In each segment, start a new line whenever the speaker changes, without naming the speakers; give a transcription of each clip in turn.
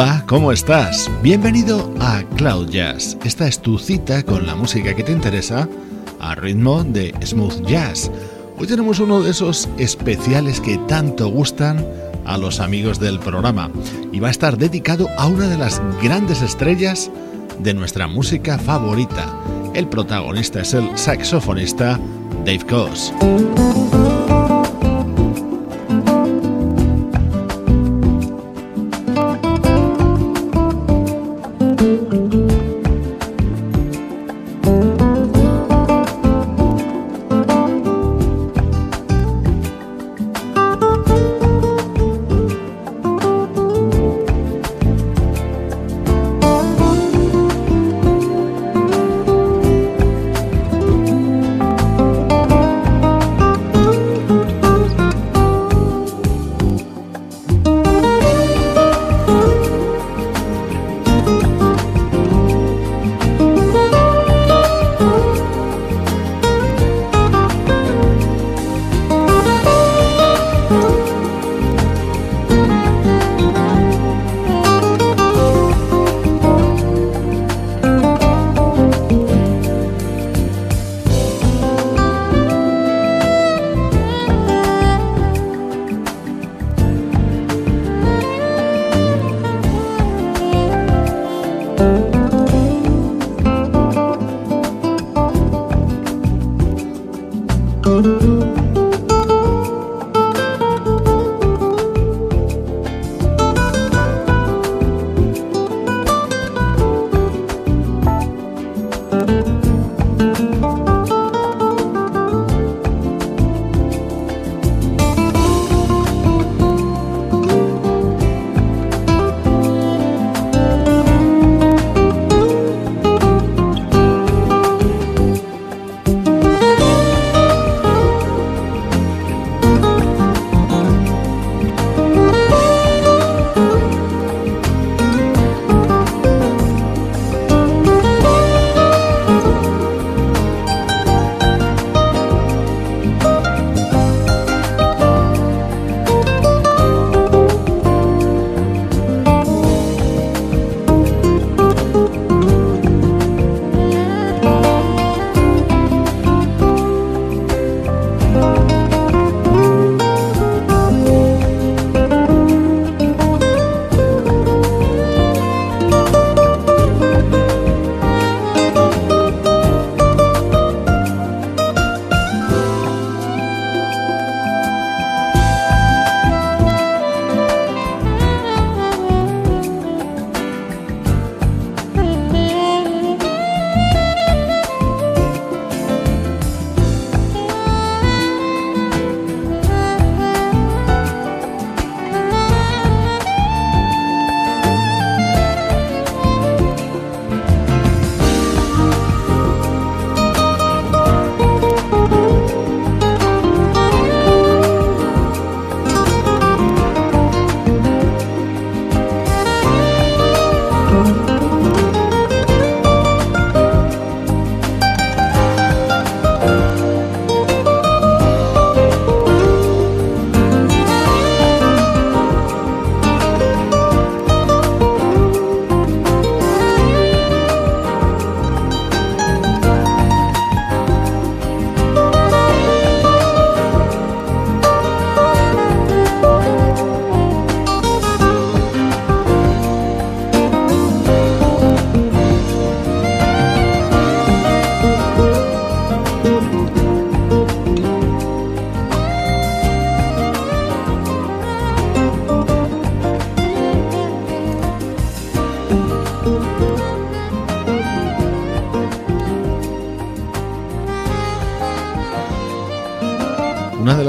Hola, ¿cómo estás? Bienvenido a Cloud Jazz. Esta es tu cita con la música que te interesa a ritmo de smooth jazz. Hoy tenemos uno de esos especiales que tanto gustan a los amigos del programa y va a estar dedicado a una de las grandes estrellas de nuestra música favorita. El protagonista es el saxofonista Dave Coase.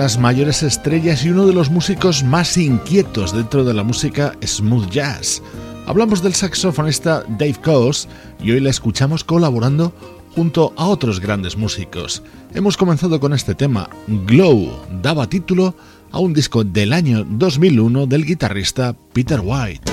Las mayores estrellas y uno de los músicos más inquietos dentro de la música smooth jazz. Hablamos del saxofonista Dave Coase y hoy le escuchamos colaborando junto a otros grandes músicos. Hemos comenzado con este tema, Glow, daba título a un disco del año 2001 del guitarrista Peter White.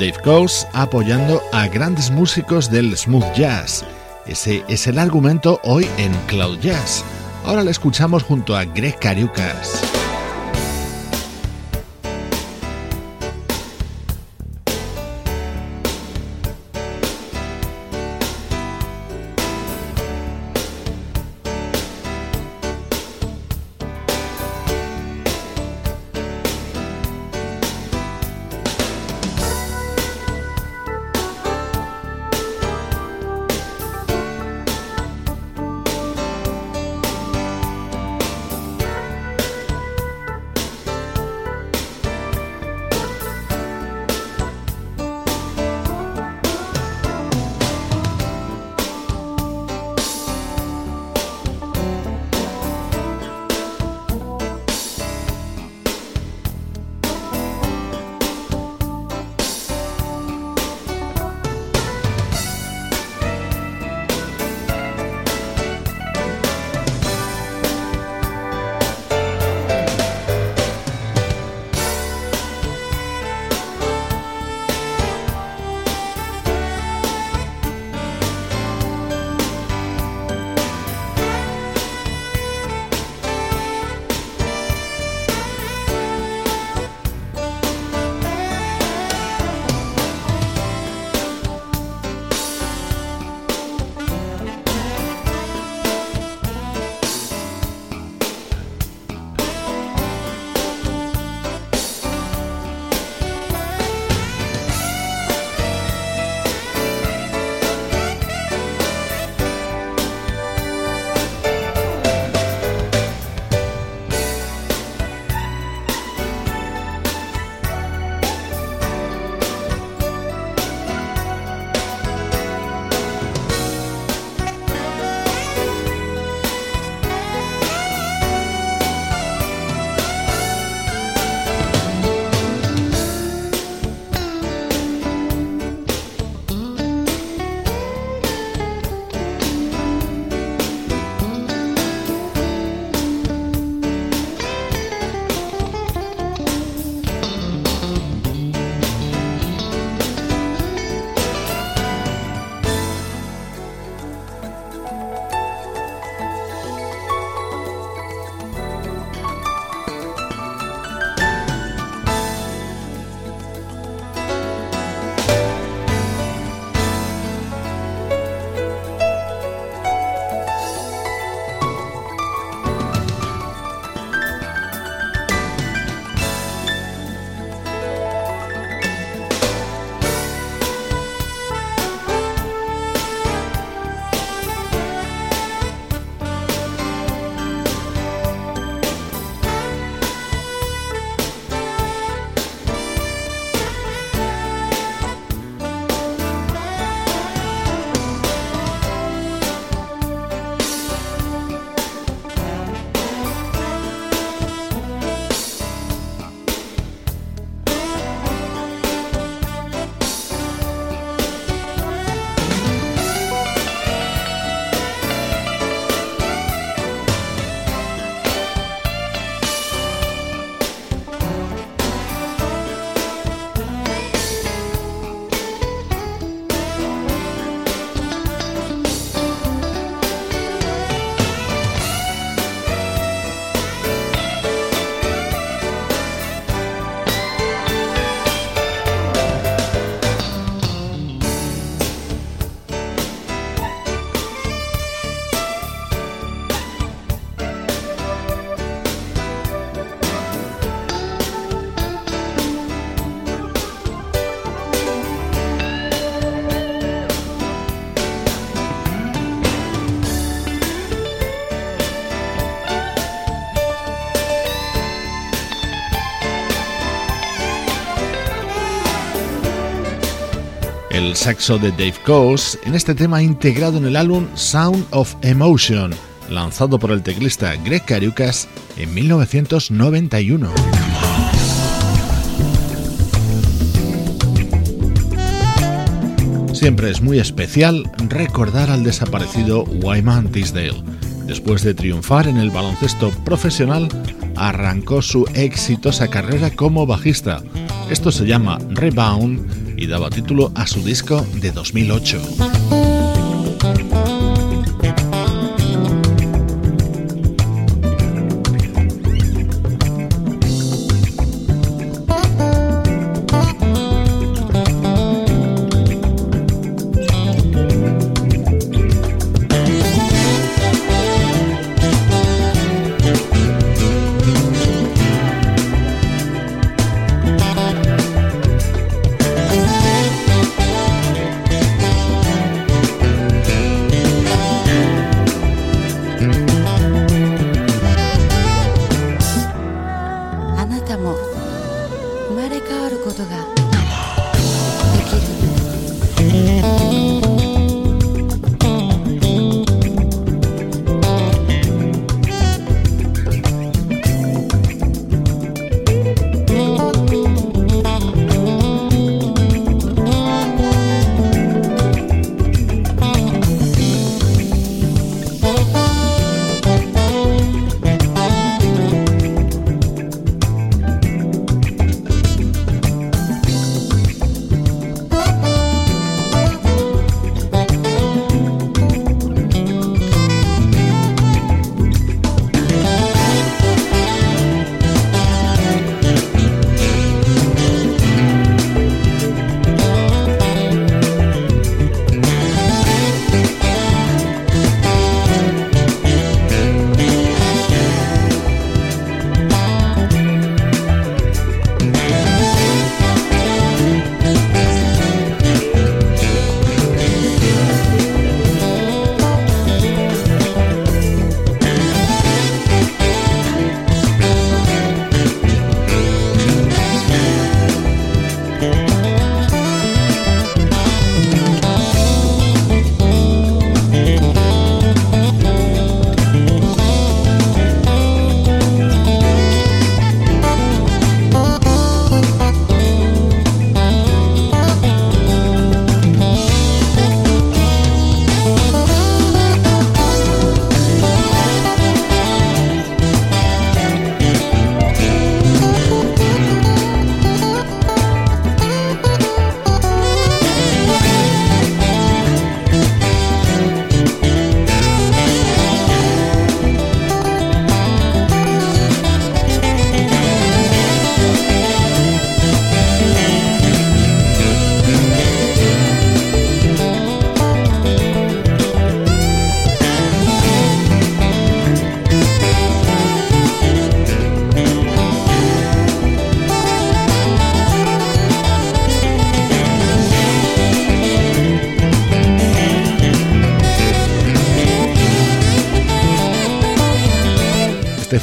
Dave Coase apoyando a grandes músicos del smooth jazz. Ese es el argumento hoy en Cloud Jazz. Ahora le escuchamos junto a Greg Cariucas. Saxo de Dave Coase en este tema integrado en el álbum Sound of Emotion, lanzado por el teclista Greg Cariucas en 1991. Siempre es muy especial recordar al desaparecido Wyman Tisdale. Después de triunfar en el baloncesto profesional, arrancó su exitosa carrera como bajista. Esto se llama Rebound y daba título a su disco de 2008.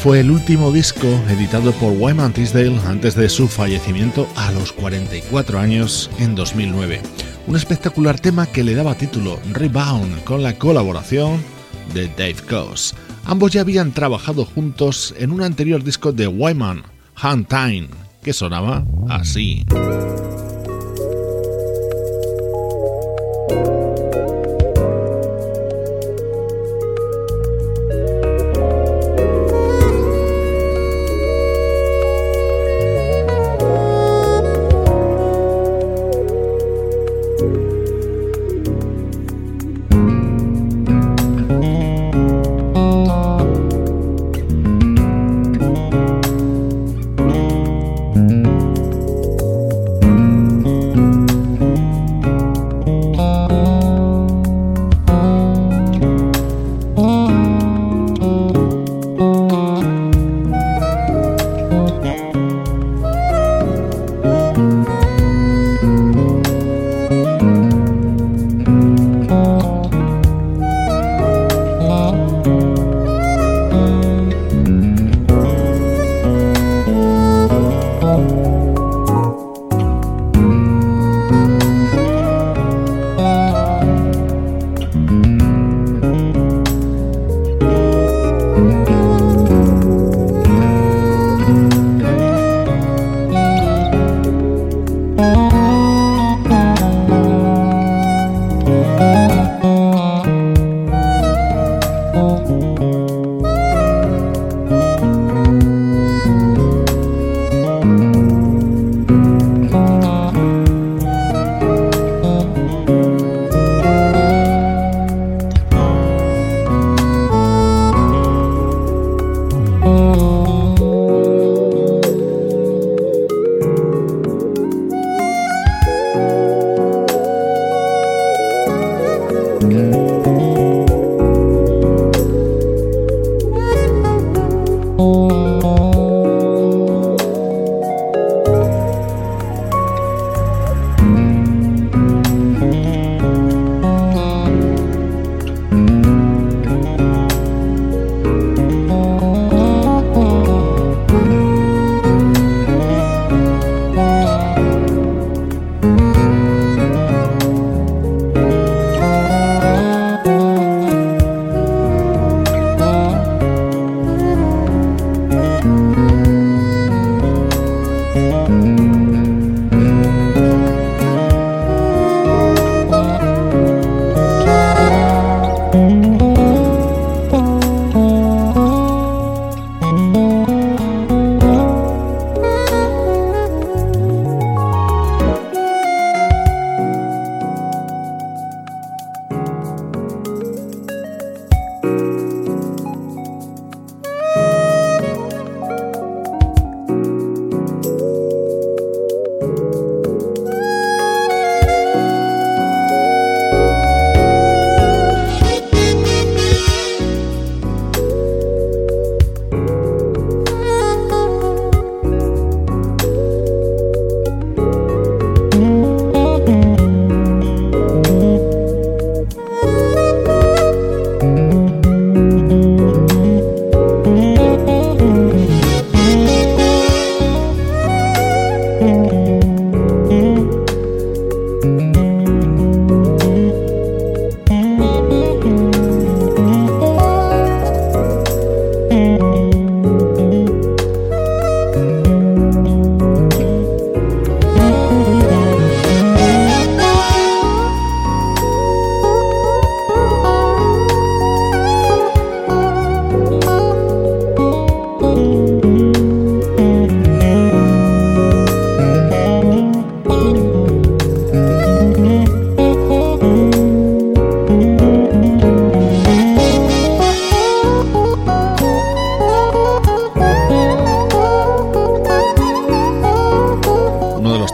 Fue el último disco editado por Wyman Tisdale antes de su fallecimiento a los 44 años en 2009. Un espectacular tema que le daba título Rebound con la colaboración de Dave Coase. Ambos ya habían trabajado juntos en un anterior disco de Wyman, Hunt Time, que sonaba así.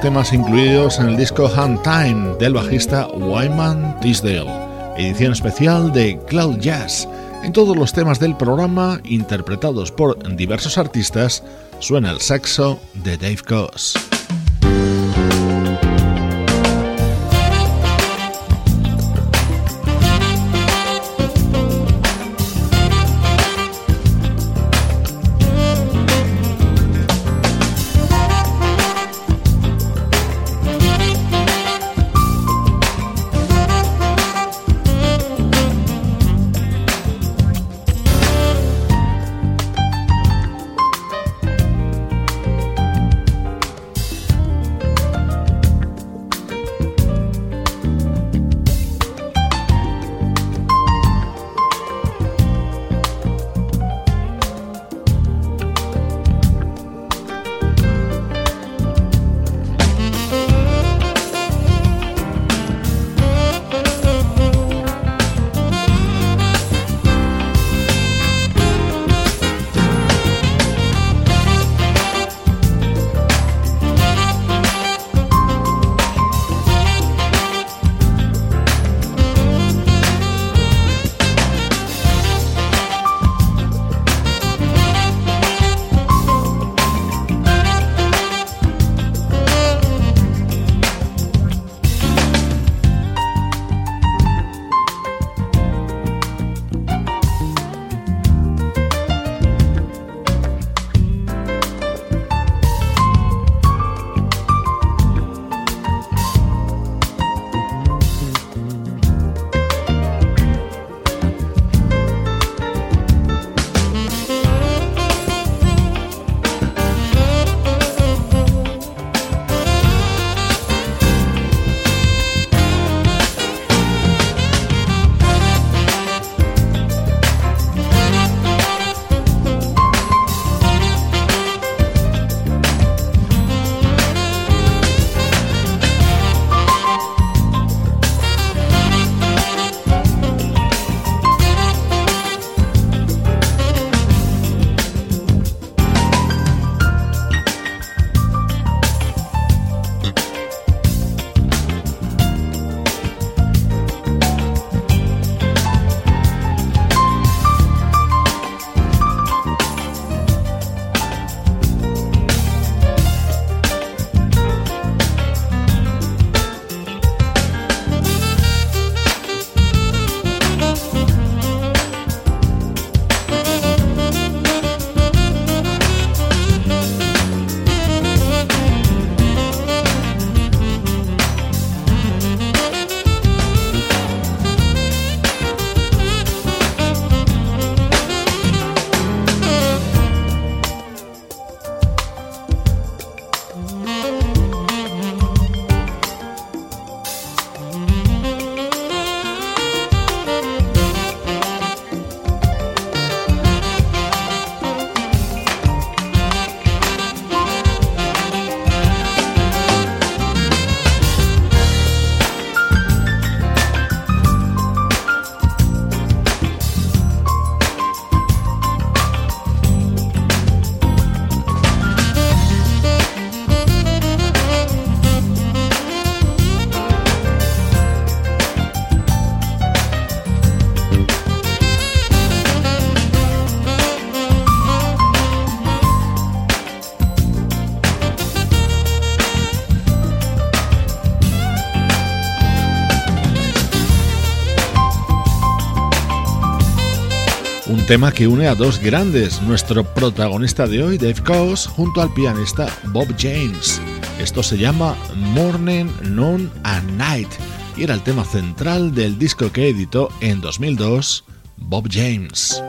Temas incluidos en el disco Hand Time del bajista Wyman Tisdale, edición especial de Cloud Jazz. En todos los temas del programa, interpretados por diversos artistas, suena el saxo de Dave Coase. Tema que une a dos grandes, nuestro protagonista de hoy, Dave Coase, junto al pianista Bob James. Esto se llama Morning, Noon and Night y era el tema central del disco que editó en 2002 Bob James.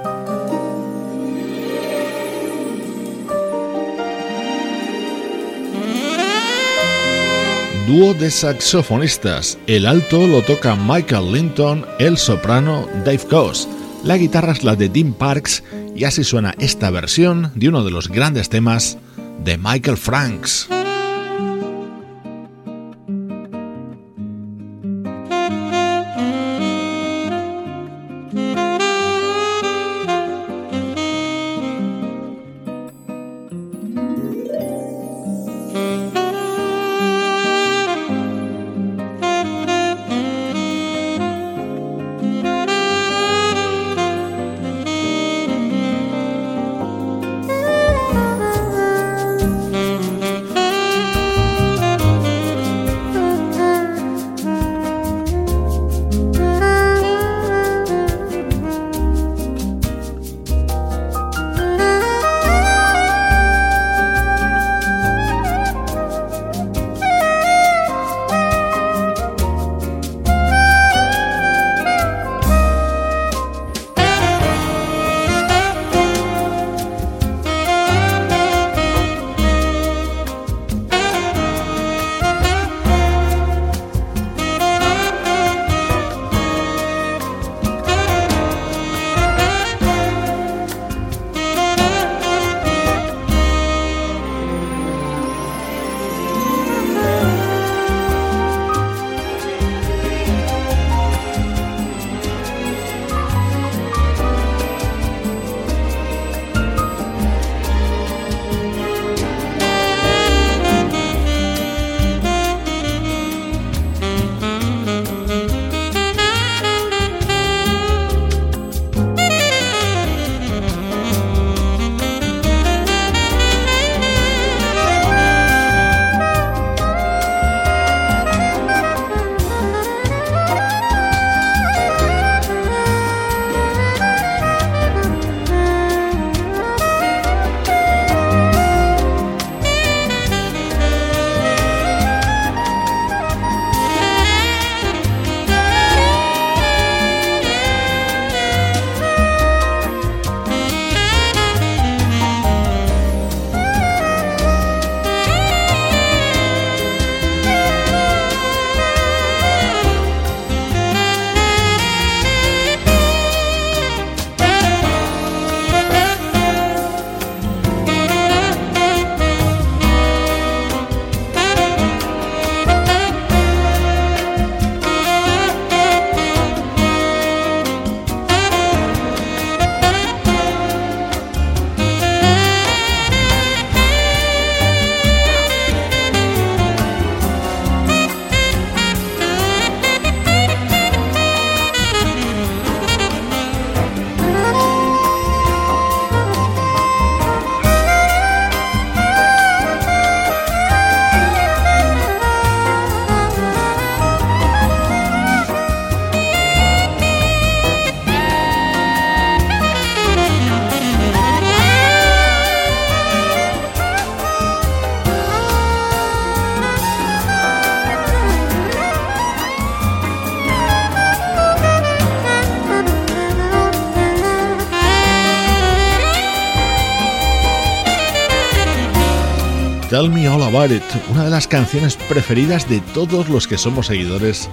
Dúo de saxofonistas. El alto lo toca Michael Linton, el soprano Dave Coase la guitarra es la de Dean Parks y así suena esta versión de uno de los grandes temas de Michael Franks.
Una de las canciones preferidas de todos los que somos seguidores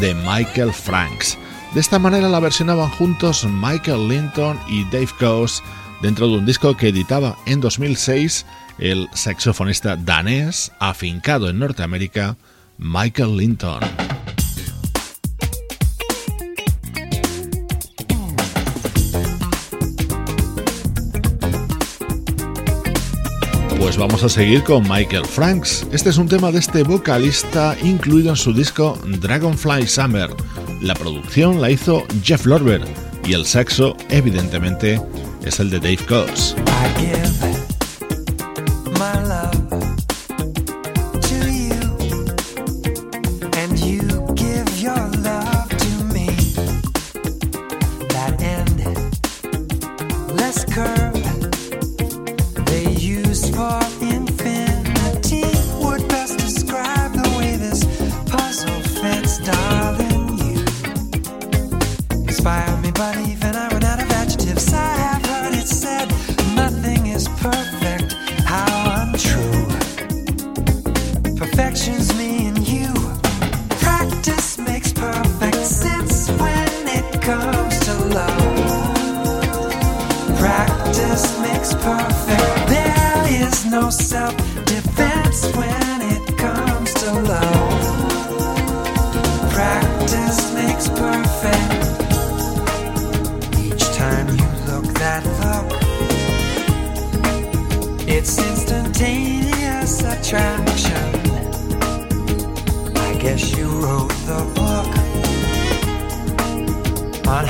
de Michael Franks. De esta manera la versionaban juntos Michael Linton y Dave Coase dentro de un disco que editaba en 2006 el saxofonista danés afincado en Norteamérica, Michael Linton. Pues vamos a seguir con Michael Franks. Este es un tema de este vocalista incluido en su disco Dragonfly Summer. La producción la hizo Jeff Lorber y el saxo, evidentemente, es el de Dave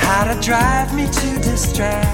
how to drive me to distract.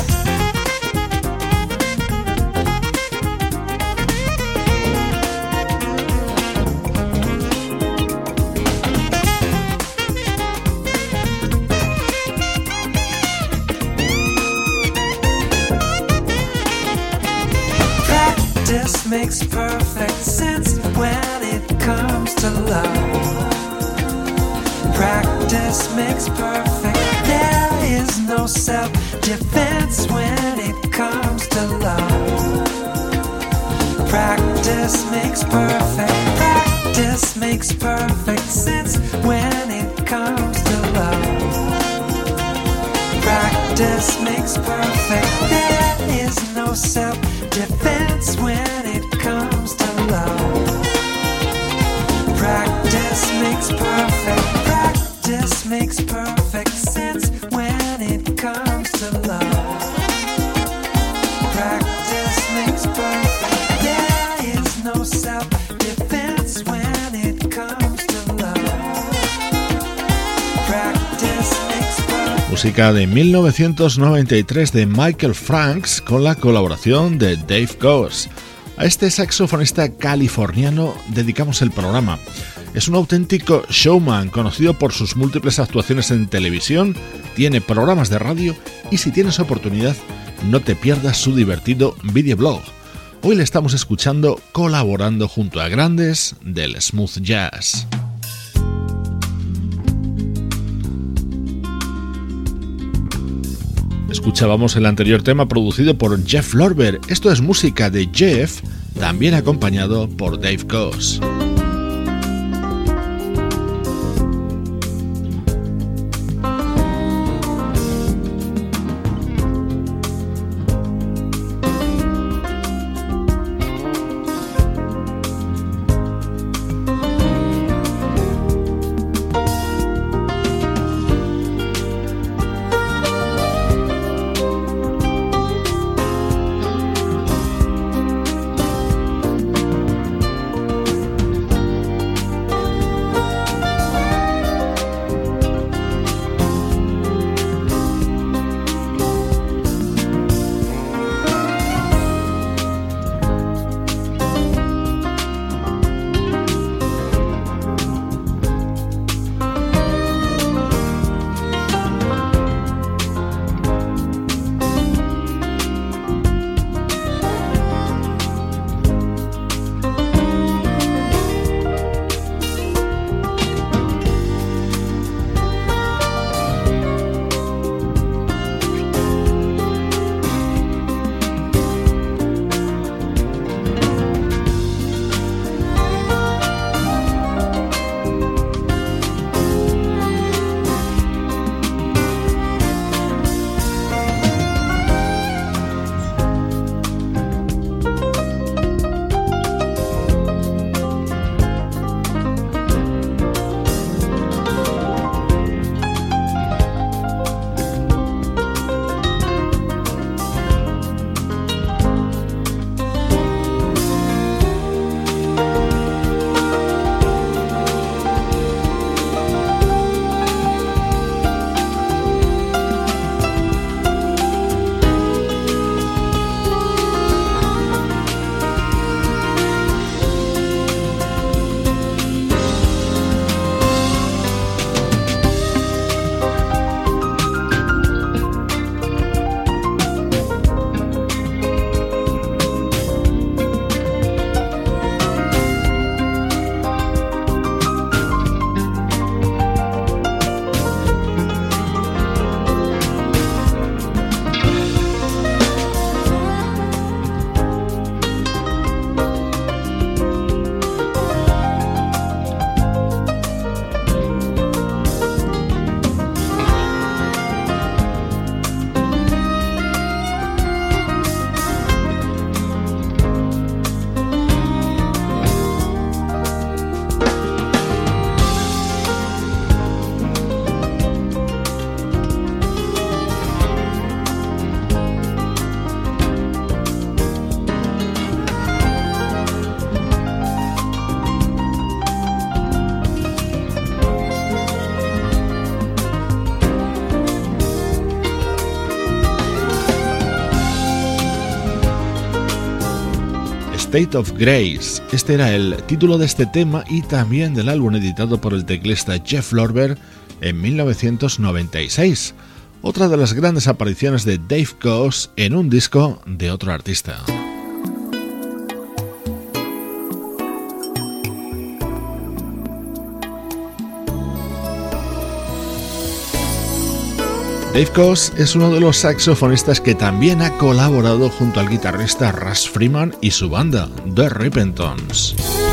makes perfect. There is no self defense when it comes to love. Practice makes perfect. Música de 1993 de Michael Franks con la colaboración de Dave Coase. A este saxofonista californiano dedicamos el programa. Es un auténtico showman conocido por sus múltiples actuaciones en televisión, tiene programas de radio y si tienes oportunidad no te pierdas su divertido videoblog.
Hoy le estamos escuchando colaborando junto a grandes del smooth jazz. Escuchábamos el anterior tema producido por Jeff Lorber. Esto es música de Jeff, también acompañado por Dave Coase. State of Grace. Este era el título de este tema y también del álbum editado por el teclista Jeff Lorber en 1996. Otra de las grandes apariciones de Dave Coase en un disco de otro artista. Dave Coase es uno de los saxofonistas que también ha colaborado junto al guitarrista Russ Freeman y su banda, The Rippentons.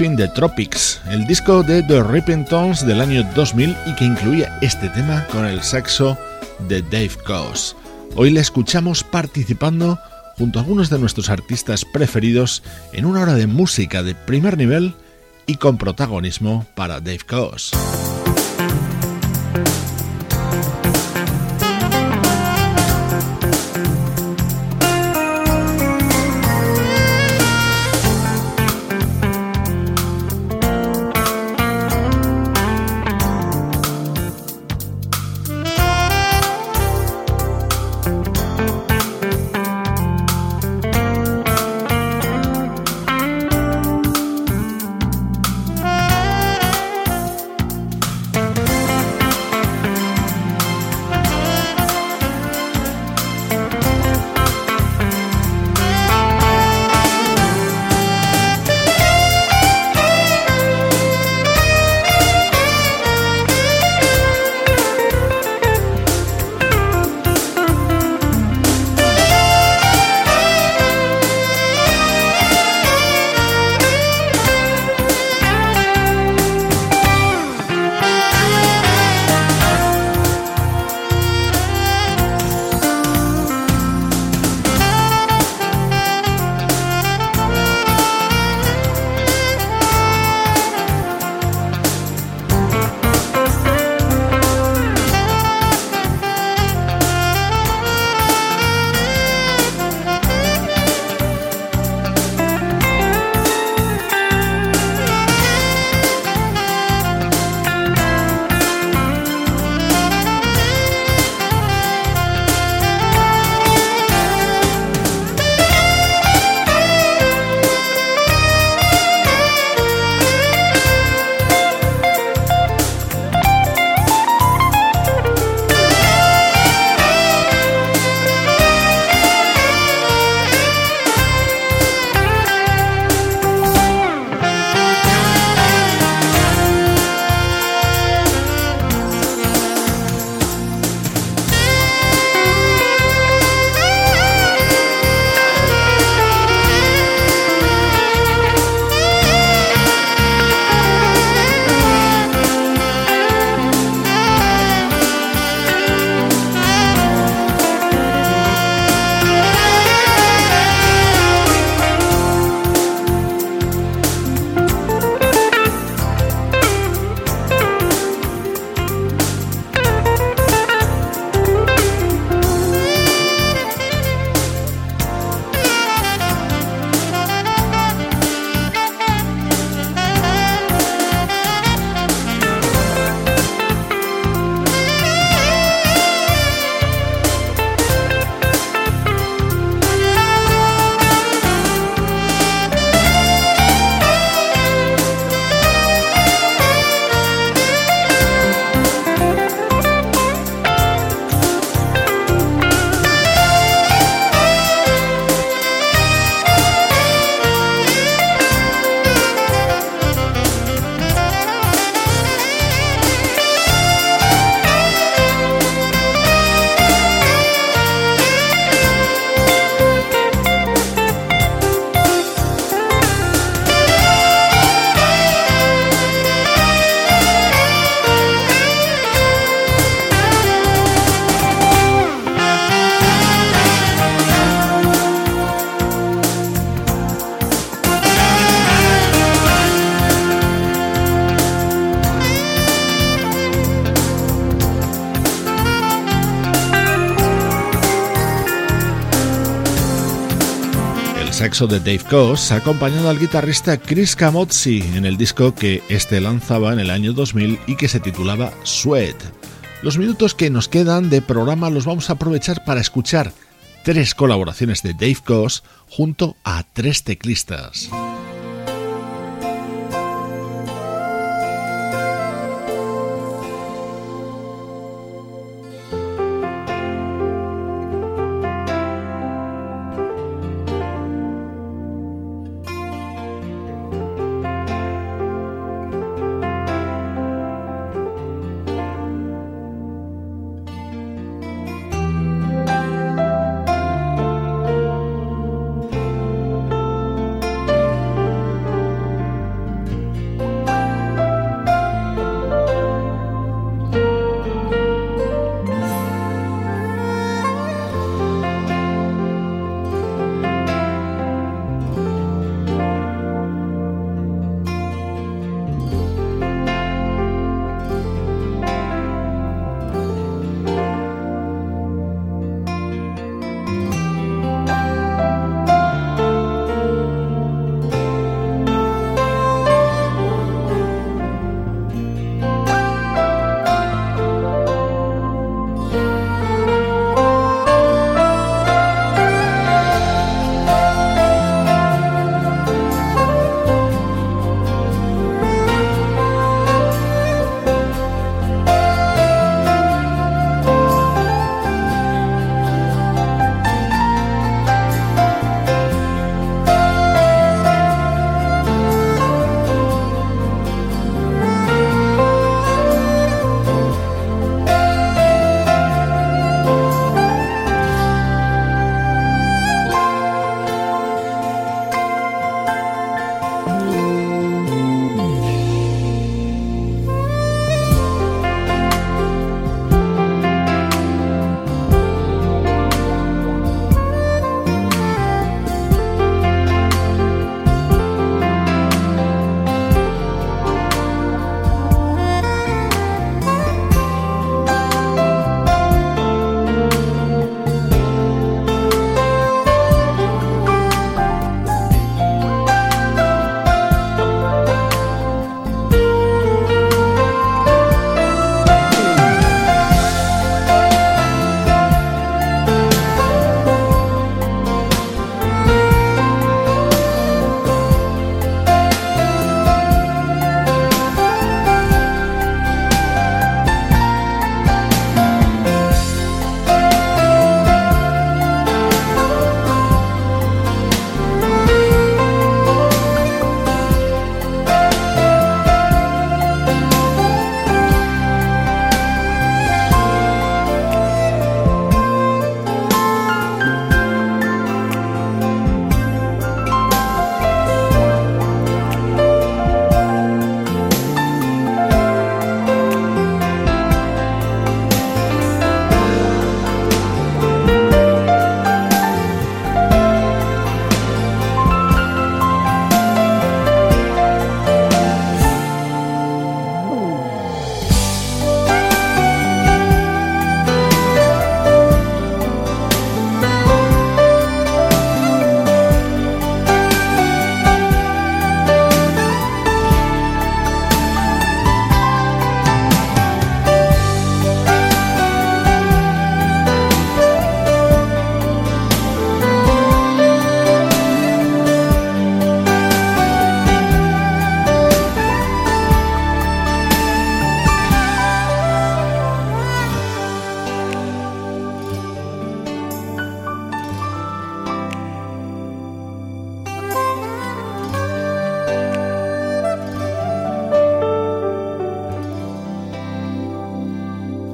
The Tropics, el disco de The Ripping Tones del año 2000 y que incluía este tema con el saxo de Dave Coase. Hoy le escuchamos participando junto a algunos de nuestros artistas preferidos en una hora de música de primer nivel y con protagonismo para Dave Coase. De Dave Coase, acompañado al guitarrista Chris Camozzi en el disco que este lanzaba en el año 2000 y que se titulaba Sweat. Los minutos que nos quedan de programa los vamos a aprovechar para escuchar tres colaboraciones de Dave Coase junto a tres teclistas.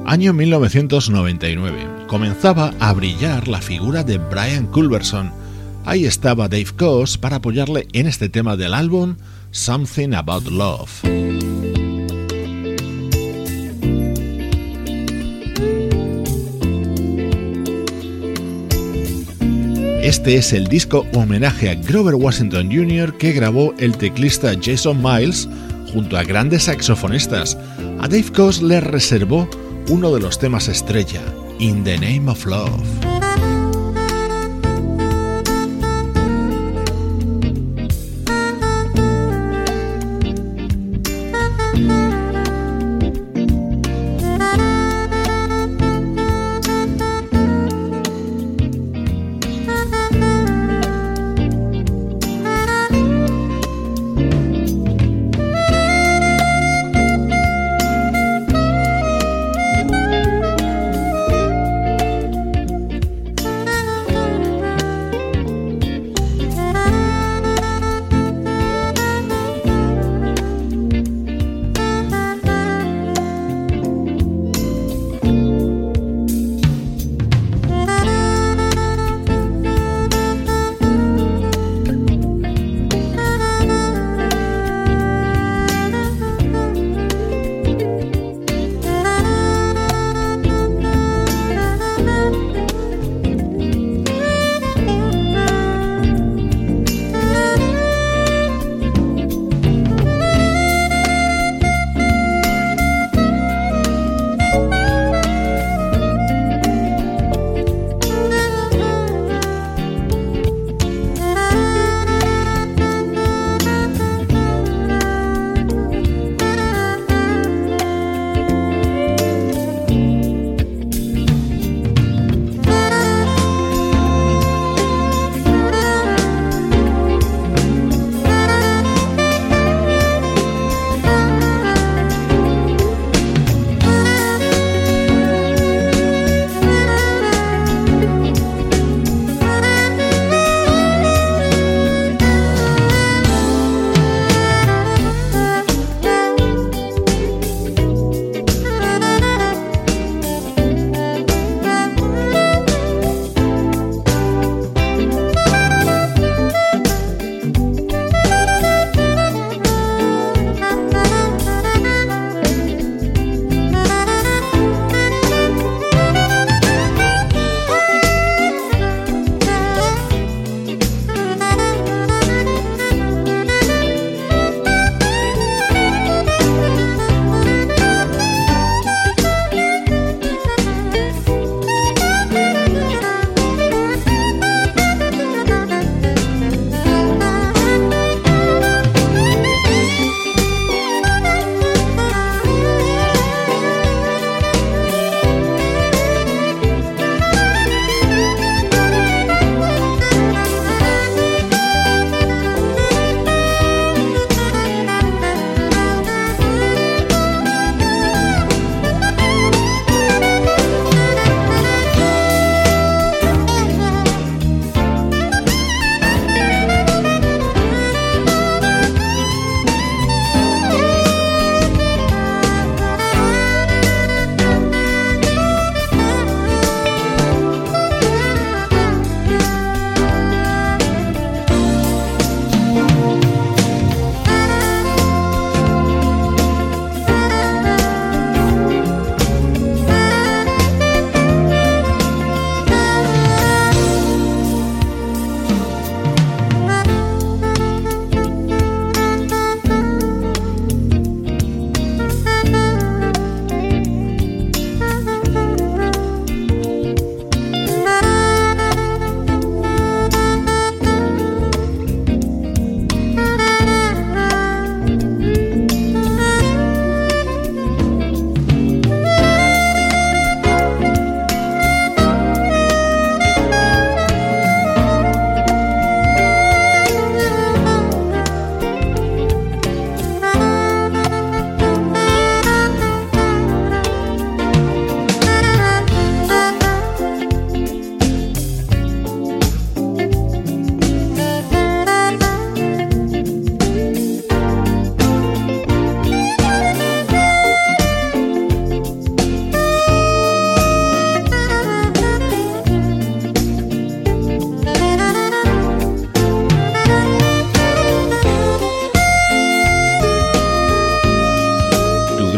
Año 1999. Comenzaba a brillar la figura de Brian Culberson. Ahí estaba Dave Coase para apoyarle en este tema del álbum Something About Love. Este es el disco homenaje a Grover Washington Jr. que grabó el teclista Jason Miles junto a grandes saxofonistas. A Dave Coase le reservó uno de los temas estrella, In the Name of Love.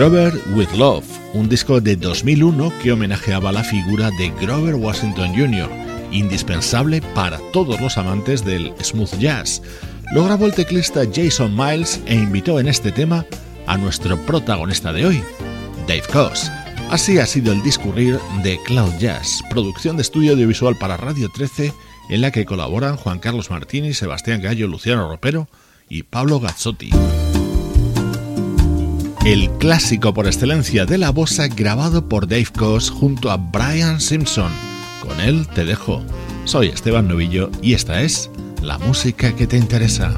Grover with Love, un disco de 2001 que homenajeaba la figura de Grover Washington Jr., indispensable para todos los amantes del smooth jazz. Lo grabó el teclista Jason Miles e invitó en este tema a nuestro protagonista de hoy, Dave Koz. Así ha sido el discurrir de Cloud Jazz, producción de estudio audiovisual para Radio 13, en la que colaboran Juan Carlos Martini, Sebastián Gallo, Luciano Ropero y Pablo Gazzotti el clásico por excelencia de la bossa grabado por Dave Coase junto a Brian Simpson. Con él te dejo. Soy Esteban Novillo y esta es la música que te interesa.